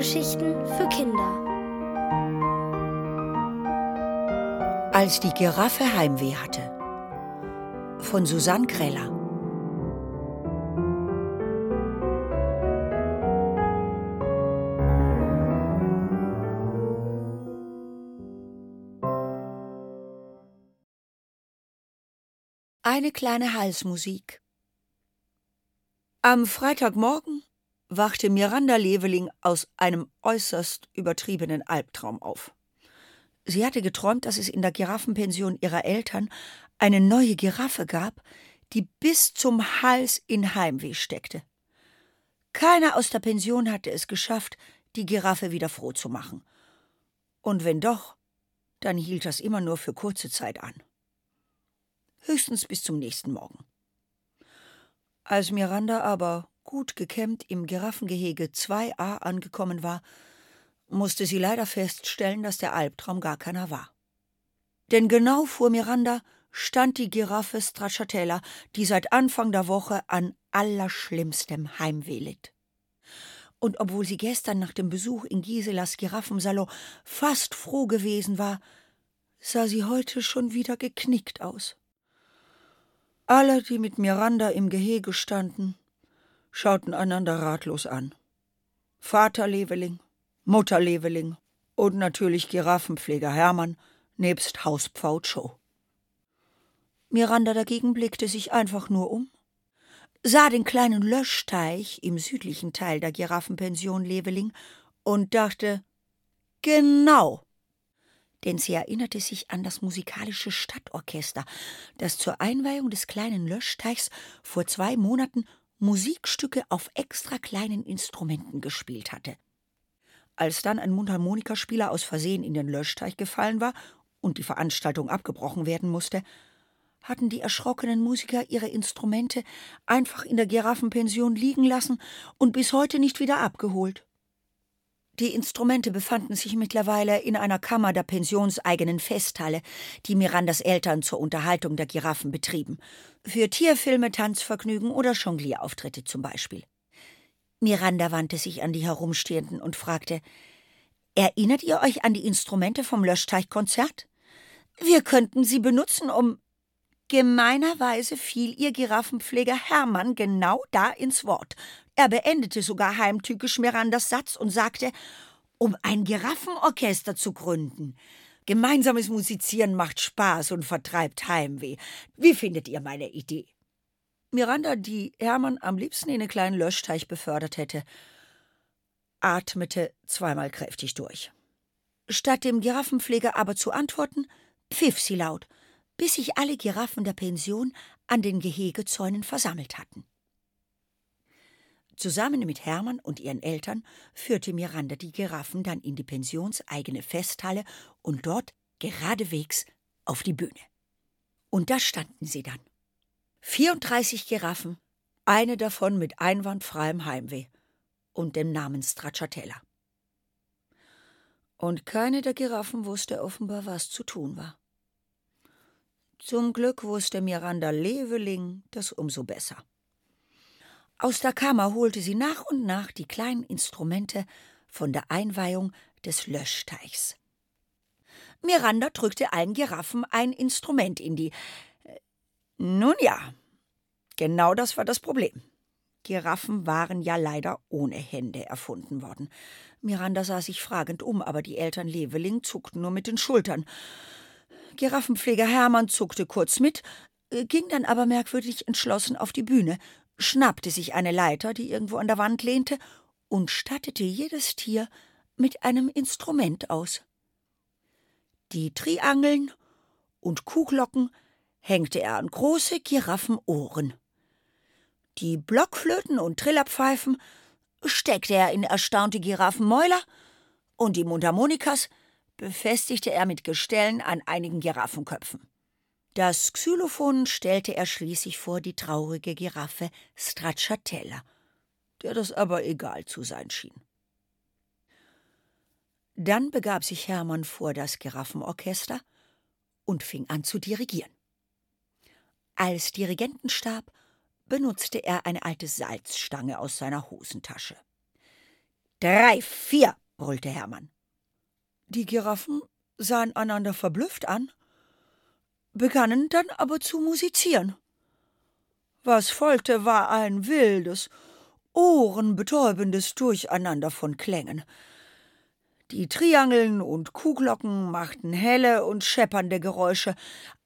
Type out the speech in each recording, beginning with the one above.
Hörgeschichten für Kinder. Als die Giraffe Heimweh hatte. Von Susanne Kreller. Eine kleine Halsmusik. Am Freitagmorgen wachte Miranda Leveling aus einem äußerst übertriebenen Albtraum auf. Sie hatte geträumt, dass es in der Giraffenpension ihrer Eltern eine neue Giraffe gab, die bis zum Hals in Heimweh steckte. Keiner aus der Pension hatte es geschafft, die Giraffe wieder froh zu machen. Und wenn doch, dann hielt das immer nur für kurze Zeit an. Höchstens bis zum nächsten Morgen. Als Miranda aber gut gekämmt im Giraffengehege 2a angekommen war, musste sie leider feststellen, dass der Albtraum gar keiner war. Denn genau vor Miranda stand die Giraffe Stracciatella, die seit Anfang der Woche an allerschlimmstem Heimweh litt. Und obwohl sie gestern nach dem Besuch in Giselas Giraffensalon fast froh gewesen war, sah sie heute schon wieder geknickt aus. Alle, die mit Miranda im Gehege standen, schauten einander ratlos an. Vater Leveling, Mutter Leveling und natürlich Giraffenpfleger Hermann nebst Hauspfau Joe. Miranda dagegen blickte sich einfach nur um, sah den kleinen Löschteich im südlichen Teil der Giraffenpension Leveling und dachte, genau, denn sie erinnerte sich an das musikalische Stadtorchester, das zur Einweihung des kleinen Löschteichs vor zwei Monaten Musikstücke auf extra kleinen Instrumenten gespielt hatte. Als dann ein Mundharmonikaspieler aus Versehen in den Löschteich gefallen war und die Veranstaltung abgebrochen werden musste, hatten die erschrockenen Musiker ihre Instrumente einfach in der Giraffenpension liegen lassen und bis heute nicht wieder abgeholt. Die Instrumente befanden sich mittlerweile in einer Kammer der pensionseigenen Festhalle, die Mirandas Eltern zur Unterhaltung der Giraffen betrieben. Für Tierfilme, Tanzvergnügen oder Jonglierauftritte zum Beispiel. Miranda wandte sich an die Herumstehenden und fragte: Erinnert ihr euch an die Instrumente vom Löschteichkonzert? Wir könnten sie benutzen, um. Gemeinerweise fiel ihr Giraffenpfleger Hermann genau da ins Wort. Er beendete sogar heimtückisch Mirandas Satz und sagte, um ein Giraffenorchester zu gründen. Gemeinsames Musizieren macht Spaß und vertreibt Heimweh. Wie findet ihr meine Idee? Miranda, die Hermann am liebsten in einen kleinen Löschteich befördert hätte, atmete zweimal kräftig durch. Statt dem Giraffenpfleger aber zu antworten, pfiff sie laut – bis sich alle Giraffen der Pension an den Gehegezäunen versammelt hatten. Zusammen mit Hermann und ihren Eltern führte Miranda die Giraffen dann in die pensionseigene Festhalle und dort geradewegs auf die Bühne. Und da standen sie dann. 34 Giraffen, eine davon mit einwandfreiem Heimweh und dem Namen Stracciatella. Und keine der Giraffen wusste offenbar, was zu tun war. Zum Glück wusste Miranda Leveling das umso besser. Aus der Kammer holte sie nach und nach die kleinen Instrumente von der Einweihung des Löschteichs. Miranda drückte allen Giraffen ein Instrument in die. Äh, nun ja, genau das war das Problem. Giraffen waren ja leider ohne Hände erfunden worden. Miranda sah sich fragend um, aber die Eltern Leveling zuckten nur mit den Schultern. Giraffenpfleger Hermann zuckte kurz mit, äh, ging dann aber merkwürdig entschlossen auf die Bühne, schnappte sich eine Leiter, die irgendwo an der Wand lehnte, und stattete jedes Tier mit einem Instrument aus. Die Triangeln und Kuhglocken hängte er an große Giraffenohren. Die Blockflöten und Trillerpfeifen steckte er in erstaunte Giraffenmäuler und die Mundharmonikas befestigte er mit Gestellen an einigen Giraffenköpfen. Das Xylophon stellte er schließlich vor die traurige Giraffe Stracciatella, der das aber egal zu sein schien. Dann begab sich Hermann vor das Giraffenorchester und fing an zu dirigieren. Als Dirigentenstab benutzte er eine alte Salzstange aus seiner Hosentasche. Drei, vier, brüllte Hermann. Die Giraffen sahen einander verblüfft an, begannen dann aber zu musizieren. Was folgte, war ein wildes, ohrenbetäubendes Durcheinander von Klängen. Die Triangeln und Kuhglocken machten helle und scheppernde Geräusche.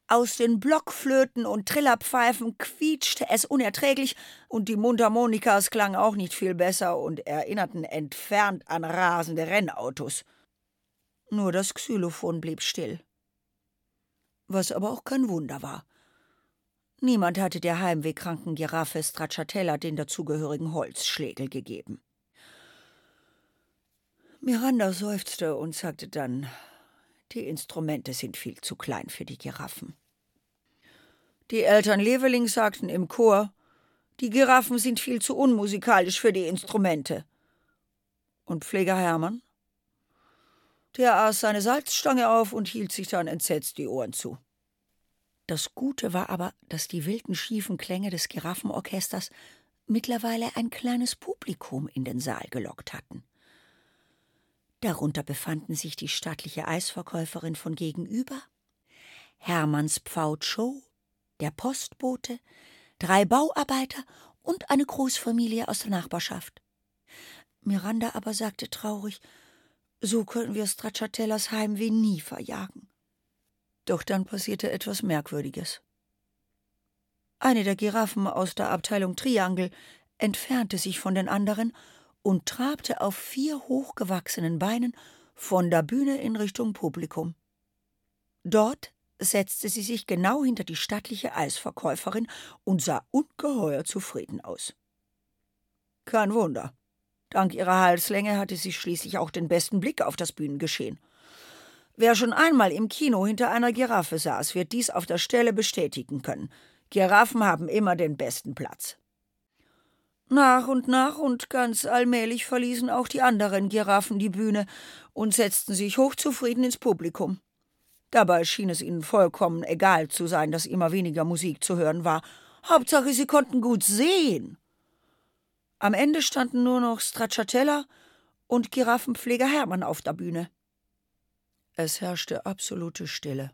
Aus den Blockflöten und Trillerpfeifen quietschte es unerträglich, und die Mundharmonikas klangen auch nicht viel besser und erinnerten entfernt an rasende Rennautos. Nur das Xylophon blieb still. Was aber auch kein Wunder war. Niemand hatte der heimwehkranken Giraffe Stracciatella den dazugehörigen Holzschlägel gegeben. Miranda seufzte und sagte dann, die Instrumente sind viel zu klein für die Giraffen. Die Eltern Leveling sagten im Chor, die Giraffen sind viel zu unmusikalisch für die Instrumente. Und Pfleger Hermann? Der aß seine Salzstange auf und hielt sich dann entsetzt die Ohren zu. Das Gute war aber, dass die wilden, schiefen Klänge des Giraffenorchesters mittlerweile ein kleines Publikum in den Saal gelockt hatten. Darunter befanden sich die stattliche Eisverkäuferin von gegenüber, Hermanns Pfau Cho, der Postbote, drei Bauarbeiter und eine Großfamilie aus der Nachbarschaft. Miranda aber sagte traurig, so können wir Stracciatellas Heimweh nie verjagen. Doch dann passierte etwas Merkwürdiges. Eine der Giraffen aus der Abteilung Triangel entfernte sich von den anderen und trabte auf vier hochgewachsenen Beinen von der Bühne in Richtung Publikum. Dort setzte sie sich genau hinter die stattliche Eisverkäuferin und sah ungeheuer zufrieden aus. Kein Wunder. Dank ihrer Halslänge hatte sie schließlich auch den besten Blick auf das Bühnengeschehen. Wer schon einmal im Kino hinter einer Giraffe saß, wird dies auf der Stelle bestätigen können. Giraffen haben immer den besten Platz. Nach und nach und ganz allmählich verließen auch die anderen Giraffen die Bühne und setzten sich hochzufrieden ins Publikum. Dabei schien es ihnen vollkommen egal zu sein, dass immer weniger Musik zu hören war. Hauptsache, sie konnten gut sehen. Am Ende standen nur noch Stracciatella und Giraffenpfleger Hermann auf der Bühne. Es herrschte absolute Stille.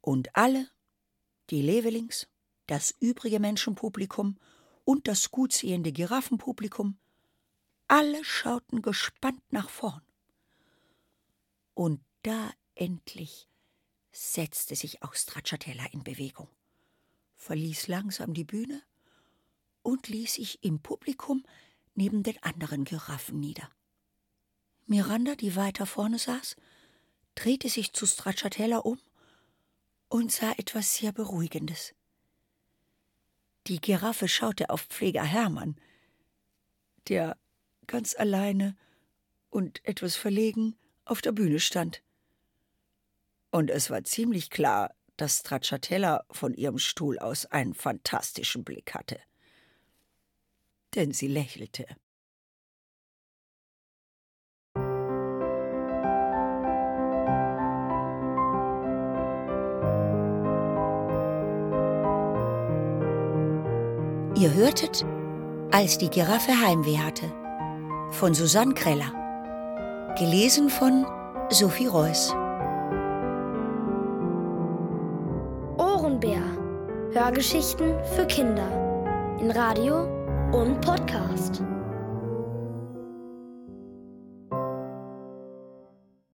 Und alle, die Levelings, das übrige Menschenpublikum und das gutsehende Giraffenpublikum, alle schauten gespannt nach vorn. Und da endlich setzte sich auch Stracciatella in Bewegung, verließ langsam die Bühne und ließ sich im Publikum neben den anderen Giraffen nieder. Miranda, die weiter vorne saß, drehte sich zu Stracciatella um und sah etwas sehr Beruhigendes. Die Giraffe schaute auf Pfleger Hermann, der ganz alleine und etwas verlegen auf der Bühne stand. Und es war ziemlich klar, dass Stracciatella von ihrem Stuhl aus einen fantastischen Blick hatte. Denn sie lächelte. Ihr hörtet, als die Giraffe Heimweh hatte, von Susanne Kreller. Gelesen von Sophie Reuss. Ohrenbär. Hörgeschichten für Kinder. In Radio und Podcast.